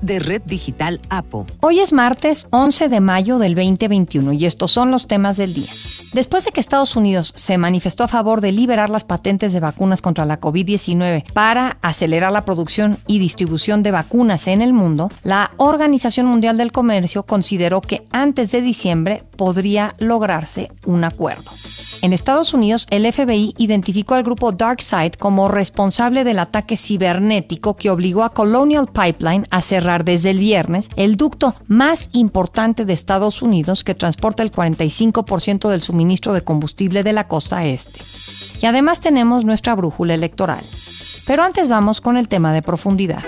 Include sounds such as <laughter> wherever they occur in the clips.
de Red Digital APO. Hoy es martes 11 de mayo del 2021 y estos son los temas del día. Después de que Estados Unidos se manifestó a favor de liberar las patentes de vacunas contra la COVID-19 para acelerar la producción y distribución de vacunas en el mundo, la Organización Mundial del Comercio consideró que antes de diciembre podría lograrse un acuerdo. En Estados Unidos, el FBI identificó al grupo DarkSide como responsable del ataque cibernético que obligó a Colonial Pipeline a cerrar desde el viernes el ducto más importante de Estados Unidos que transporta el 45% del suministro de combustible de la costa este. Y además tenemos nuestra brújula electoral. Pero antes vamos con el tema de profundidad.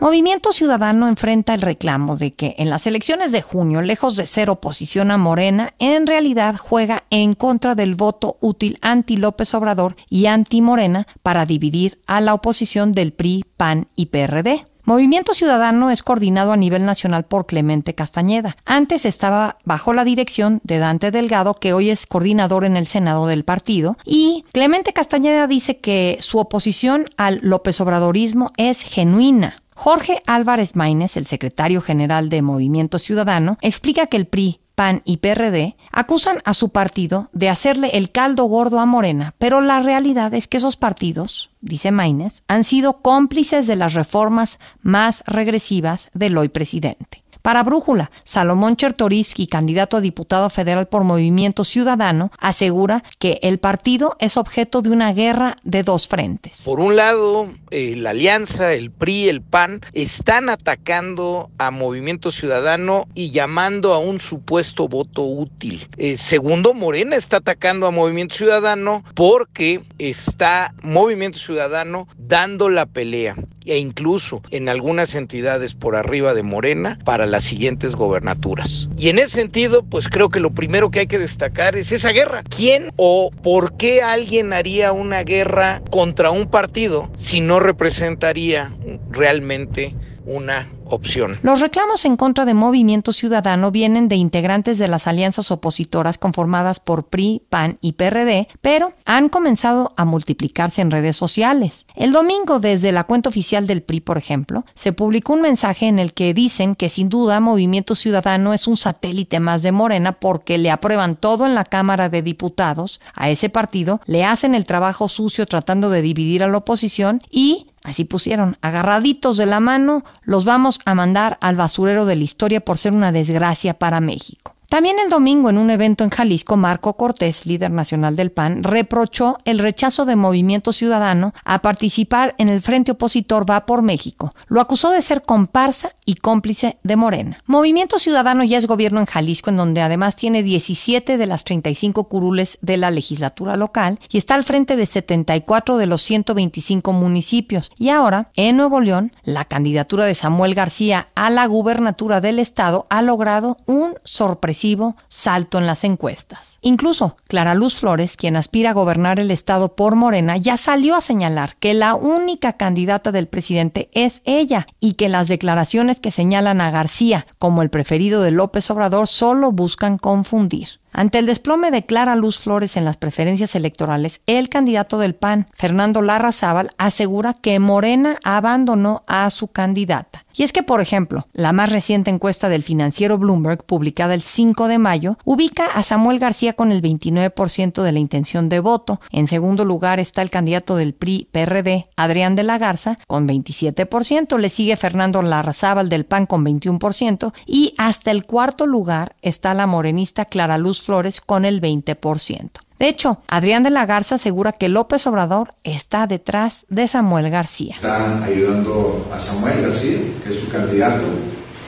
Movimiento Ciudadano enfrenta el reclamo de que en las elecciones de junio, lejos de ser oposición a Morena, en realidad juega en contra del voto útil anti López Obrador y anti Morena para dividir a la oposición del PRI, PAN y PRD. Movimiento Ciudadano es coordinado a nivel nacional por Clemente Castañeda. Antes estaba bajo la dirección de Dante Delgado, que hoy es coordinador en el Senado del partido. Y Clemente Castañeda dice que su oposición al López Obradorismo es genuina. Jorge Álvarez Maínez, el secretario general de Movimiento Ciudadano, explica que el PRI, PAN y PRD acusan a su partido de hacerle el caldo gordo a Morena, pero la realidad es que esos partidos, dice Maínez, han sido cómplices de las reformas más regresivas del hoy presidente. Para Brújula, Salomón Chertoriski, candidato a diputado federal por Movimiento Ciudadano, asegura que el partido es objeto de una guerra de dos frentes. Por un lado, eh, la alianza, el PRI, el PAN, están atacando a Movimiento Ciudadano y llamando a un supuesto voto útil. Eh, segundo, Morena está atacando a Movimiento Ciudadano porque está Movimiento Ciudadano dando la pelea e incluso en algunas entidades por arriba de Morena para las siguientes gobernaturas. Y en ese sentido, pues creo que lo primero que hay que destacar es esa guerra. ¿Quién o por qué alguien haría una guerra contra un partido si no representaría realmente una opción. Los reclamos en contra de Movimiento Ciudadano vienen de integrantes de las alianzas opositoras conformadas por PRI, PAN y PRD, pero han comenzado a multiplicarse en redes sociales. El domingo, desde la cuenta oficial del PRI, por ejemplo, se publicó un mensaje en el que dicen que sin duda Movimiento Ciudadano es un satélite más de Morena porque le aprueban todo en la Cámara de Diputados, a ese partido le hacen el trabajo sucio tratando de dividir a la oposición y Así pusieron, agarraditos de la mano, los vamos a mandar al basurero de la historia por ser una desgracia para México. También el domingo, en un evento en Jalisco, Marco Cortés, líder nacional del PAN, reprochó el rechazo de Movimiento Ciudadano a participar en el Frente Opositor Va por México. Lo acusó de ser comparsa y cómplice de Morena. Movimiento Ciudadano ya es gobierno en Jalisco, en donde además tiene 17 de las 35 curules de la legislatura local y está al frente de 74 de los 125 municipios. Y ahora, en Nuevo León, la candidatura de Samuel García a la gubernatura del estado ha logrado un sorpresivo salto en las encuestas. Incluso Clara Luz Flores, quien aspira a gobernar el estado por Morena, ya salió a señalar que la única candidata del presidente es ella y que las declaraciones que señalan a García como el preferido de López Obrador solo buscan confundir. Ante el desplome de Clara Luz Flores en las preferencias electorales, el candidato del PAN, Fernando Larrazábal, asegura que Morena abandonó a su candidata. Y es que, por ejemplo, la más reciente encuesta del financiero Bloomberg, publicada el 5 de mayo, ubica a Samuel García con el 29% de la intención de voto. En segundo lugar está el candidato del PRI-PRD, Adrián de la Garza, con 27%. Le sigue Fernando Larrazábal del PAN con 21%. Y hasta el cuarto lugar está la morenista Clara Luz Flores con el 20%. De hecho, Adrián de la Garza asegura que López Obrador está detrás de Samuel García. Están ayudando a Samuel García, que es su candidato.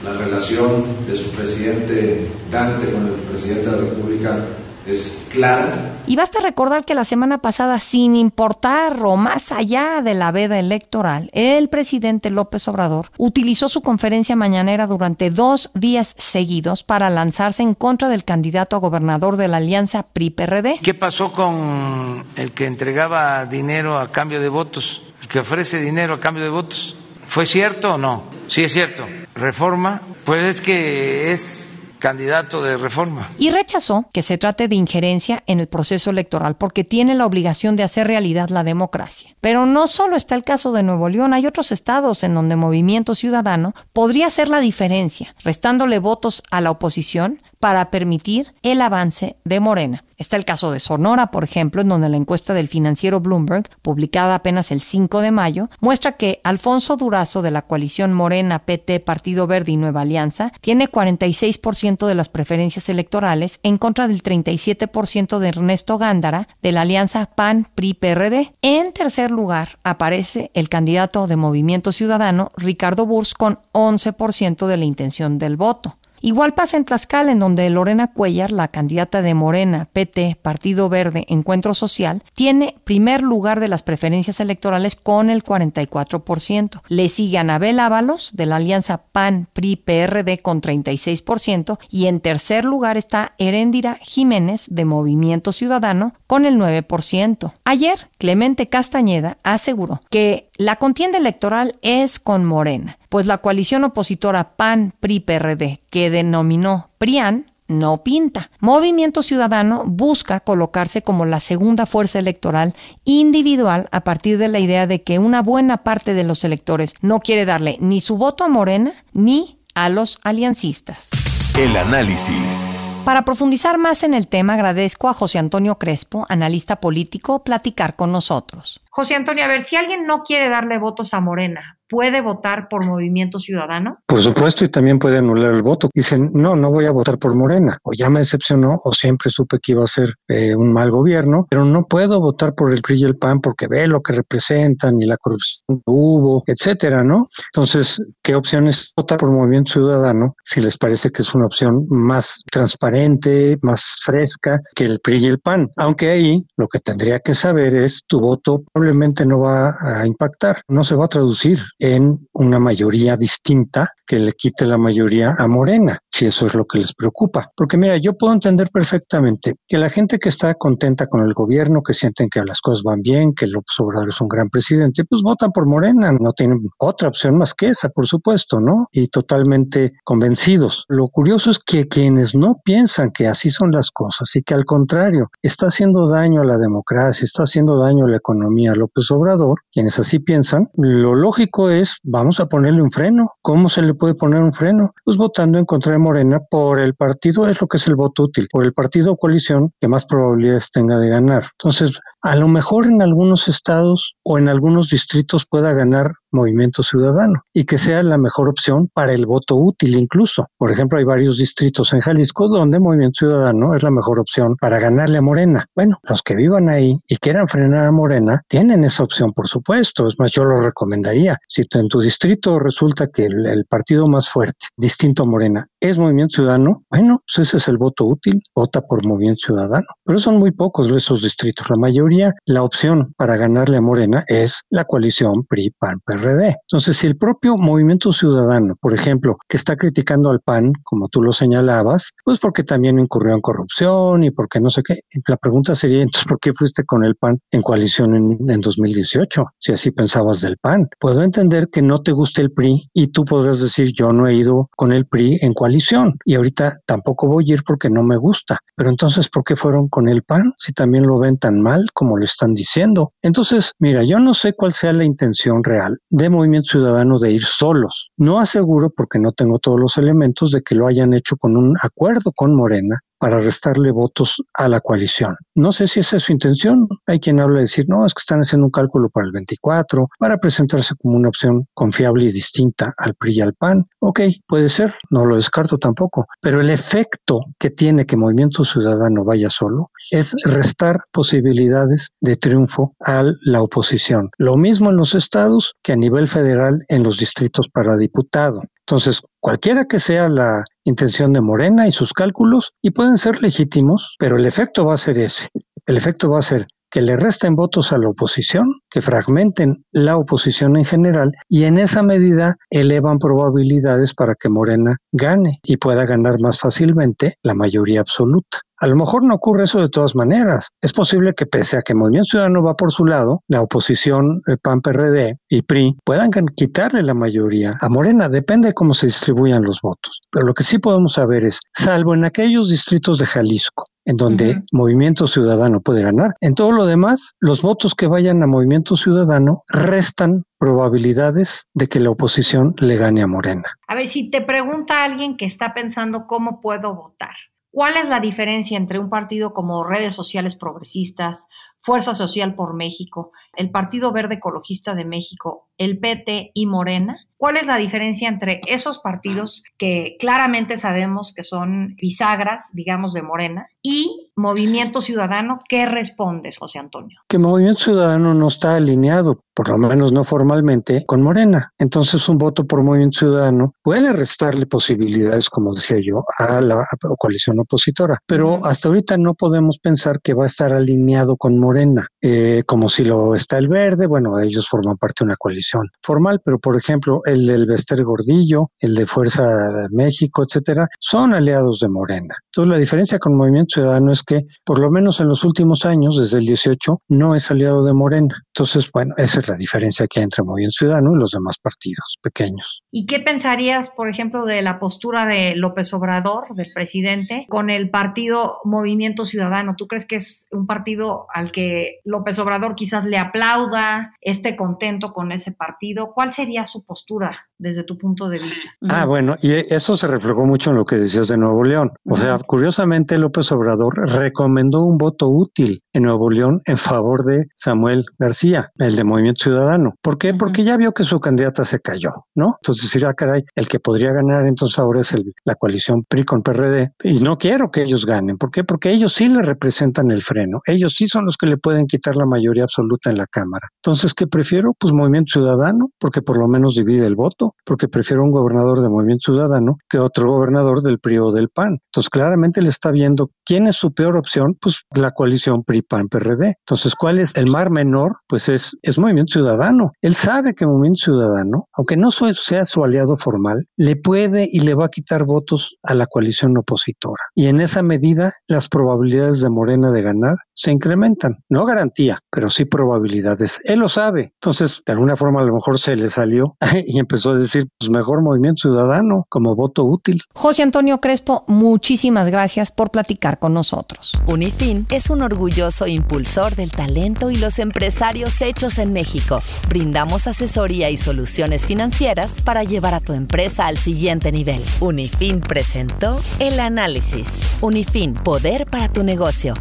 La relación de su presidente Dante con el presidente de la República es clara. Y basta recordar que la semana pasada, sin importar o más allá de la veda electoral, el presidente López Obrador utilizó su conferencia mañanera durante dos días seguidos para lanzarse en contra del candidato a gobernador de la alianza PRI-PRD. ¿Qué pasó con el que entregaba dinero a cambio de votos? El que ofrece dinero a cambio de votos. ¿Fue cierto o no? Sí es cierto. Reforma, pues es que es candidato de reforma. Y rechazó que se trate de injerencia en el proceso electoral porque tiene la obligación de hacer realidad la democracia. Pero no solo está el caso de Nuevo León, hay otros estados en donde Movimiento Ciudadano podría hacer la diferencia, restándole votos a la oposición para permitir el avance de Morena. Está el caso de Sonora, por ejemplo, en donde la encuesta del financiero Bloomberg, publicada apenas el 5 de mayo, muestra que Alfonso Durazo de la coalición Morena, PT, Partido Verde y Nueva Alianza tiene 46% de las preferencias electorales en contra del 37% de Ernesto Gándara de la alianza PAN-PRI-PRD. En tercer lugar aparece el candidato de Movimiento Ciudadano, Ricardo Burs, con 11% de la intención del voto. Igual pasa en Tlaxcala, en donde Lorena Cuellar, la candidata de Morena, PT, Partido Verde, Encuentro Social, tiene primer lugar de las preferencias electorales con el 44%. Le sigue Anabel Ábalos, de la alianza PAN-PRI-PRD, con 36%. Y en tercer lugar está Heréndira Jiménez, de Movimiento Ciudadano, con el 9%. Ayer, Clemente Castañeda aseguró que la contienda electoral es con Morena, pues la coalición opositora PAN-PRI-PRD, que denominó PRIAN, no pinta. Movimiento Ciudadano busca colocarse como la segunda fuerza electoral individual a partir de la idea de que una buena parte de los electores no quiere darle ni su voto a Morena ni a los aliancistas. El análisis. Para profundizar más en el tema, agradezco a José Antonio Crespo, analista político, platicar con nosotros. José Antonio, a ver, si alguien no quiere darle votos a Morena, puede votar por Movimiento Ciudadano? Por supuesto, y también puede anular el voto. Dicen, no, no voy a votar por Morena, o ya me decepcionó, o siempre supe que iba a ser eh, un mal gobierno, pero no puedo votar por el PRI y el PAN porque ve lo que representan y la corrupción hubo, etcétera, ¿no? Entonces, ¿qué opción es votar por Movimiento Ciudadano si les parece que es una opción más transparente, más fresca que el PRI y el PAN? Aunque ahí lo que tendría que saber es tu voto probablemente no va a impactar, no se va a traducir en una mayoría distinta que le quite la mayoría a Morena, si eso es lo que les preocupa. Porque mira, yo puedo entender perfectamente que la gente que está contenta con el gobierno, que sienten que las cosas van bien, que López Obrador es un gran presidente, pues votan por Morena, no tienen otra opción más que esa, por supuesto, ¿no? Y totalmente convencidos. Lo curioso es que quienes no piensan que así son las cosas y que al contrario está haciendo daño a la democracia, está haciendo daño a la economía López Obrador, quienes así piensan, lo lógico es vamos a ponerle un freno. ¿Cómo se le puede poner un freno? Pues votando en contra de Morena por el partido, es lo que es el voto útil, por el partido o coalición que más probabilidades tenga de ganar. Entonces, a lo mejor en algunos estados o en algunos distritos pueda ganar Movimiento Ciudadano y que sea la mejor opción para el voto útil incluso. Por ejemplo, hay varios distritos en Jalisco donde Movimiento Ciudadano es la mejor opción para ganarle a Morena. Bueno, los que vivan ahí y quieran frenar a Morena tienen esa opción, por supuesto. Es más, yo lo recomendaría. Si en tu distrito resulta que el, partido más fuerte, distinto a Morena, es Movimiento Ciudadano, bueno, pues ese es el voto útil, vota por Movimiento Ciudadano. Pero son muy pocos esos distritos. La mayoría, la opción para ganarle a Morena es la coalición PRI-PAN-PRD entonces, si el propio movimiento ciudadano, por ejemplo, que está criticando al PAN, como tú lo señalabas, pues porque también incurrió en corrupción y porque no sé qué, la pregunta sería, entonces, ¿por qué fuiste con el PAN en coalición en, en 2018? Si así pensabas del PAN. Puedo entender que no te guste el PRI y tú podrás decir, yo no he ido con el PRI en coalición y ahorita tampoco voy a ir porque no me gusta. Pero entonces, ¿por qué fueron con el PAN si también lo ven tan mal como lo están diciendo? Entonces, mira, yo no sé cuál sea la intención real de Movimiento Ciudadano de ir solos. No aseguro, porque no tengo todos los elementos, de que lo hayan hecho con un acuerdo con Morena para restarle votos a la coalición. No sé si esa es su intención. Hay quien habla de decir, no, es que están haciendo un cálculo para el 24, para presentarse como una opción confiable y distinta al PRI y al PAN. Ok, puede ser, no lo descarto tampoco. Pero el efecto que tiene que Movimiento Ciudadano vaya solo es restar posibilidades de triunfo a la oposición. Lo mismo en los estados que a nivel federal en los distritos para diputado. Entonces, cualquiera que sea la intención de Morena y sus cálculos, y pueden ser legítimos, pero el efecto va a ser ese. El efecto va a ser que le resten votos a la oposición, que fragmenten la oposición en general y en esa medida elevan probabilidades para que Morena gane y pueda ganar más fácilmente la mayoría absoluta. A lo mejor no ocurre eso de todas maneras. Es posible que pese a que Movimiento Ciudadano va por su lado, la oposición el PAN, PRD y PRI puedan quitarle la mayoría a Morena. Depende de cómo se distribuyan los votos. Pero lo que sí podemos saber es, salvo en aquellos distritos de Jalisco, en donde Movimiento Ciudadano puede ganar. En todo lo demás, los votos que vayan a Movimiento Ciudadano restan probabilidades de que la oposición le gane a Morena. A ver, si te pregunta alguien que está pensando cómo puedo votar, ¿Cuál es la diferencia entre un partido como Redes Sociales Progresistas, Fuerza Social por México, el Partido Verde Ecologista de México, el PT y Morena? ¿Cuál es la diferencia entre esos partidos que claramente sabemos que son bisagras, digamos, de Morena, y Movimiento Ciudadano? ¿Qué respondes, José Antonio? Que Movimiento Ciudadano no está alineado, por lo menos no formalmente, con Morena. Entonces un voto por Movimiento Ciudadano puede restarle posibilidades, como decía yo, a la coalición opositora. Pero hasta ahorita no podemos pensar que va a estar alineado con Morena, eh, como si lo está el verde. Bueno, ellos forman parte de una coalición formal, pero por ejemplo, el del Bester Gordillo, el de Fuerza México, etcétera, son aliados de Morena. Entonces, la diferencia con Movimiento Ciudadano es que, por lo menos en los últimos años, desde el 18, no es aliado de Morena. Entonces, bueno, esa es la diferencia que hay entre Movimiento Ciudadano y los demás partidos pequeños. ¿Y qué pensarías, por ejemplo, de la postura de López Obrador, del presidente, con el partido Movimiento Ciudadano? ¿Tú crees que es un partido al que López Obrador quizás le aplauda, esté contento con ese partido? ¿Cuál sería su postura? desde tu punto de vista. Ah, bueno, y eso se reflejó mucho en lo que decías de Nuevo León. O sea, curiosamente López Obrador recomendó un voto útil en Nuevo León en favor de Samuel García, el de Movimiento Ciudadano. ¿Por qué? Porque ya vio que su candidata se cayó, ¿no? Entonces decir, ah, caray, el que podría ganar entonces ahora es el, la coalición PRI con PRD. Y no quiero que ellos ganen. ¿Por qué? Porque ellos sí le representan el freno. Ellos sí son los que le pueden quitar la mayoría absoluta en la Cámara. Entonces, ¿qué prefiero? Pues Movimiento Ciudadano, porque por lo menos divide el voto, porque prefiero un gobernador de Movimiento Ciudadano que otro gobernador del PRI o del PAN. Entonces, claramente le está viendo quién es su peor opción, pues la coalición PRI-PAN-PRD. Entonces, ¿cuál es el mar menor? Pues es, es Movimiento Ciudadano. Él sabe que Movimiento Ciudadano, aunque no sea su aliado formal, le puede y le va a quitar votos a la coalición opositora. Y en esa medida, las probabilidades de Morena de ganar se incrementan. No garantía, pero sí probabilidades. Él lo sabe. Entonces, de alguna forma, a lo mejor se le salió <laughs> y empezó a decir, pues mejor movimiento ciudadano como voto útil. José Antonio Crespo, muchísimas gracias por platicar con nosotros. Unifin es un orgulloso impulsor del talento y los empresarios hechos en México. Brindamos asesoría y soluciones financieras para llevar a tu empresa al siguiente nivel. Unifin presentó el análisis. Unifin, poder para tu negocio.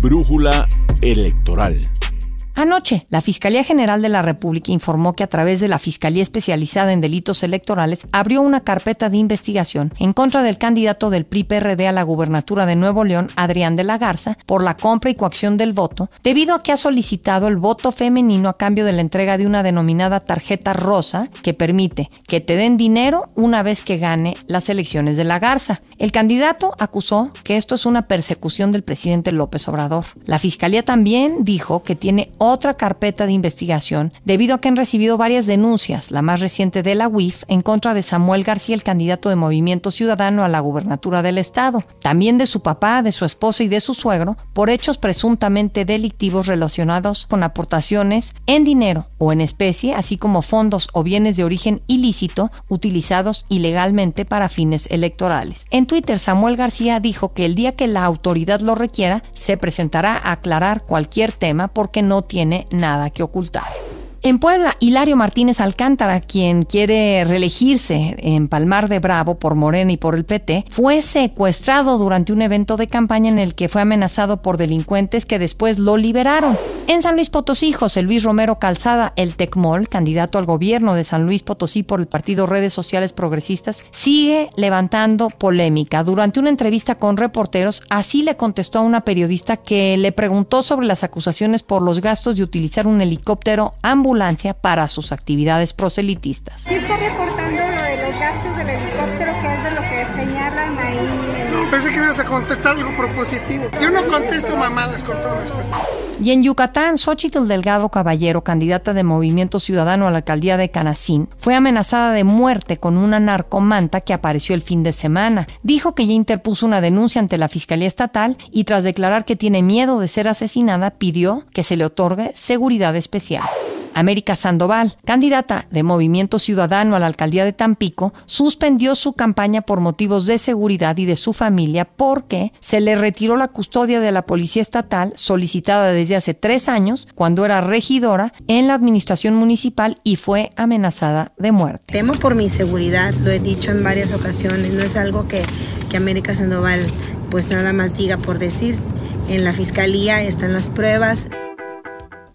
Brújula electoral. Anoche, la Fiscalía General de la República informó que a través de la Fiscalía Especializada en Delitos Electorales abrió una carpeta de investigación en contra del candidato del PRI-PRD a la gubernatura de Nuevo León, Adrián de la Garza, por la compra y coacción del voto, debido a que ha solicitado el voto femenino a cambio de la entrega de una denominada tarjeta rosa que permite que te den dinero una vez que gane las elecciones de la Garza. El candidato acusó que esto es una persecución del presidente López Obrador. La Fiscalía también dijo que tiene otra carpeta de investigación debido a que han recibido varias denuncias, la más reciente de la UIF, en contra de Samuel García, el candidato de Movimiento Ciudadano a la gubernatura del estado, también de su papá, de su esposa y de su suegro, por hechos presuntamente delictivos relacionados con aportaciones en dinero o en especie, así como fondos o bienes de origen ilícito utilizados ilegalmente para fines electorales. En Twitter, Samuel García dijo que el día que la autoridad lo requiera, se presentará a aclarar cualquier tema porque no tiene nada que ocultar. En Puebla, Hilario Martínez Alcántara, quien quiere reelegirse en Palmar de Bravo por Morena y por el PT, fue secuestrado durante un evento de campaña en el que fue amenazado por delincuentes que después lo liberaron. En San Luis Potosí, José Luis Romero Calzada, el Tecmol, candidato al gobierno de San Luis Potosí por el partido Redes Sociales Progresistas, sigue levantando polémica. Durante una entrevista con reporteros, así le contestó a una periodista que le preguntó sobre las acusaciones por los gastos de utilizar un helicóptero ambulante para sus actividades proselitistas. está reportando lo de los gastos del helicóptero, pensé que ibas a contestar algo propositivo. Yo no contesto mamadas con todo respeto. Y en Yucatán, Xochitl Delgado Caballero, candidata de Movimiento Ciudadano a la alcaldía de Canacín, fue amenazada de muerte con una narcomanta que apareció el fin de semana. Dijo que ya interpuso una denuncia ante la Fiscalía Estatal y tras declarar que tiene miedo de ser asesinada, pidió que se le otorgue seguridad especial. América Sandoval, candidata de Movimiento Ciudadano a la alcaldía de Tampico, suspendió su campaña por motivos de seguridad y de su familia porque se le retiró la custodia de la Policía Estatal solicitada desde hace tres años cuando era regidora en la administración municipal y fue amenazada de muerte. Temo por mi seguridad, lo he dicho en varias ocasiones, no es algo que, que América Sandoval pues nada más diga por decir. En la fiscalía están las pruebas.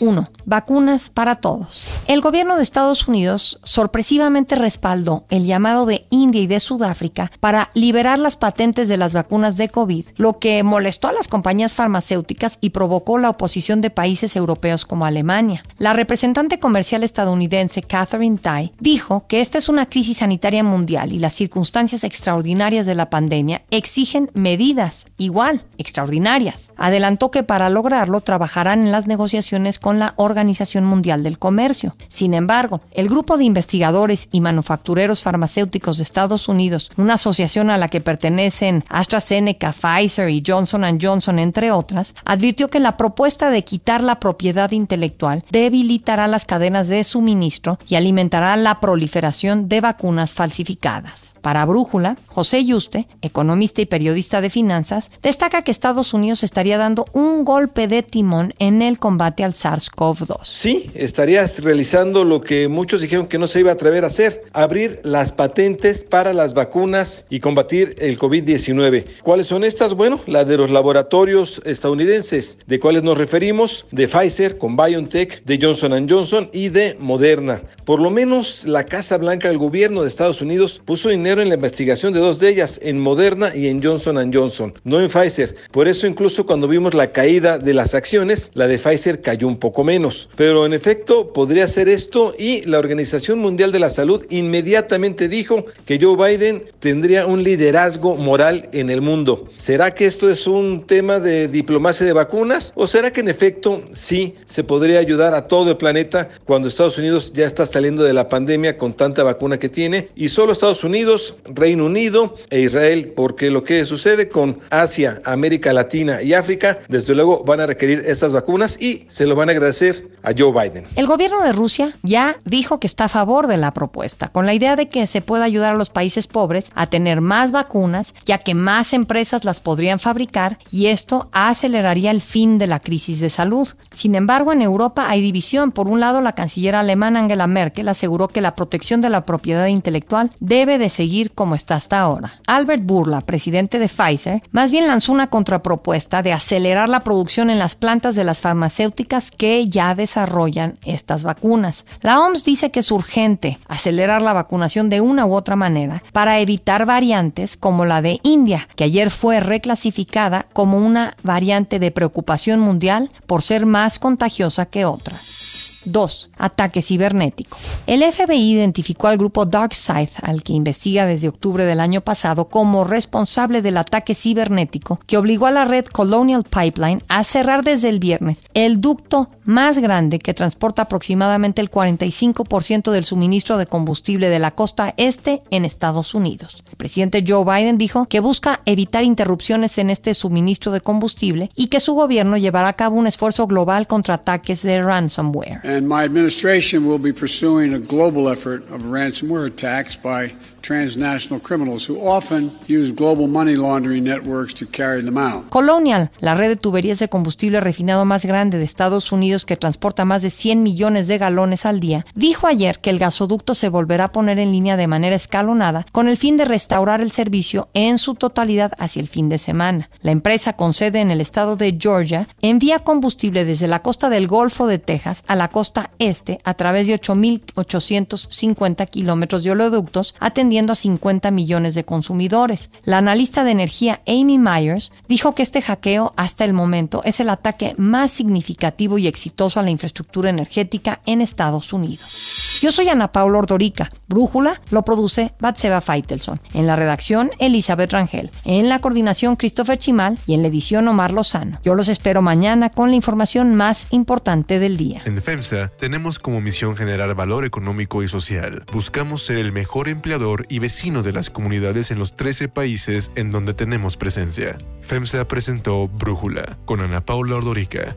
1. Vacunas para todos. El gobierno de Estados Unidos sorpresivamente respaldó el llamado de India y de Sudáfrica para liberar las patentes de las vacunas de COVID, lo que molestó a las compañías farmacéuticas y provocó la oposición de países europeos como Alemania. La representante comercial estadounidense Catherine Tai dijo que esta es una crisis sanitaria mundial y las circunstancias extraordinarias de la pandemia exigen medidas igual extraordinarias. Adelantó que para lograrlo trabajarán en las negociaciones con la Organización Mundial del Comercio. Sin embargo, el grupo de investigadores y manufactureros farmacéuticos de Estados Unidos, una asociación a la que pertenecen AstraZeneca, Pfizer y Johnson Johnson, entre otras, advirtió que la propuesta de quitar la propiedad intelectual debilitará las cadenas de suministro y alimentará la proliferación de vacunas falsificadas. Para Brújula, José Yuste, economista y periodista de finanzas, destaca que Estados Unidos estaría dando un golpe de timón en el combate al SARS-CoV-2. Sí, estarías realizando lo que muchos dijeron que no se iba a atrever a hacer, abrir las patentes para las vacunas y combatir el COVID-19. ¿Cuáles son estas? Bueno, la de los laboratorios estadounidenses, de cuáles nos referimos, de Pfizer con BioNTech, de Johnson Johnson y de Moderna. Por lo menos la Casa Blanca del gobierno de Estados Unidos puso dinero en la investigación de dos de ellas, en Moderna y en Johnson Johnson, no en Pfizer. Por eso incluso cuando vimos la caída de las acciones, la de Pfizer cayó un poco menos. Pero en efecto podría ser esto y la Organización Mundial de la Salud inmediatamente dijo que Joe Biden tendría un liderazgo moral en el mundo. ¿Será que esto es un tema de diplomacia de vacunas o será que en efecto sí se podría ayudar a todo el planeta cuando Estados Unidos ya está saliendo de la pandemia con tanta vacuna que tiene y solo Estados Unidos Reino Unido e Israel, porque lo que sucede con Asia, América Latina y África, desde luego van a requerir estas vacunas y se lo van a agradecer a Joe Biden. El gobierno de Rusia ya dijo que está a favor de la propuesta, con la idea de que se pueda ayudar a los países pobres a tener más vacunas, ya que más empresas las podrían fabricar y esto aceleraría el fin de la crisis de salud. Sin embargo, en Europa hay división. Por un lado, la canciller alemana Angela Merkel aseguró que la protección de la propiedad intelectual debe de seguir como está hasta ahora. Albert Burla, presidente de Pfizer, más bien lanzó una contrapropuesta de acelerar la producción en las plantas de las farmacéuticas que ya desarrollan estas vacunas. La OMS dice que es urgente acelerar la vacunación de una u otra manera para evitar variantes como la de India, que ayer fue reclasificada como una variante de preocupación mundial por ser más contagiosa que otras. 2. Ataque cibernético. El FBI identificó al grupo DarkSide, al que investiga desde octubre del año pasado, como responsable del ataque cibernético que obligó a la red Colonial Pipeline a cerrar desde el viernes el ducto más grande que transporta aproximadamente el 45% del suministro de combustible de la costa este en Estados Unidos. El presidente Joe Biden dijo que busca evitar interrupciones en este suministro de combustible y que su gobierno llevará a cabo un esfuerzo global contra ataques de ransomware. And my administration will be pursuing a global effort of ransomware attacks by transnational criminals who often use global money laundering networks to carry them out. Colonial, la red de tuberías de combustible refinado más grande de Estados Unidos que transporta más de 100 millones de galones al día, dijo ayer que el gasoducto se volverá a poner en línea de manera escalonada con el fin de restaurar el servicio en su totalidad hacia el fin de semana. La empresa con sede en el estado de Georgia envía combustible desde la costa del Golfo de Texas a la costa este a través de 8.850 kilómetros de oleoductos atendiendo a 50 millones de consumidores. La analista de energía Amy Myers dijo que este hackeo hasta el momento es el ataque más significativo y exitoso a la infraestructura energética en Estados Unidos. Yo soy Ana Paula Ordorica. Brújula lo produce Batseba Feitelson. En la redacción, Elizabeth Rangel. En la coordinación, Christopher Chimal. Y en la edición, Omar Lozano. Yo los espero mañana con la información más importante del día. En FEMSA tenemos como misión generar valor económico y social. Buscamos ser el mejor empleador y vecino de las comunidades en los 13 países en donde tenemos presencia. FEMSA presentó Brújula con Ana Paula Ordorica.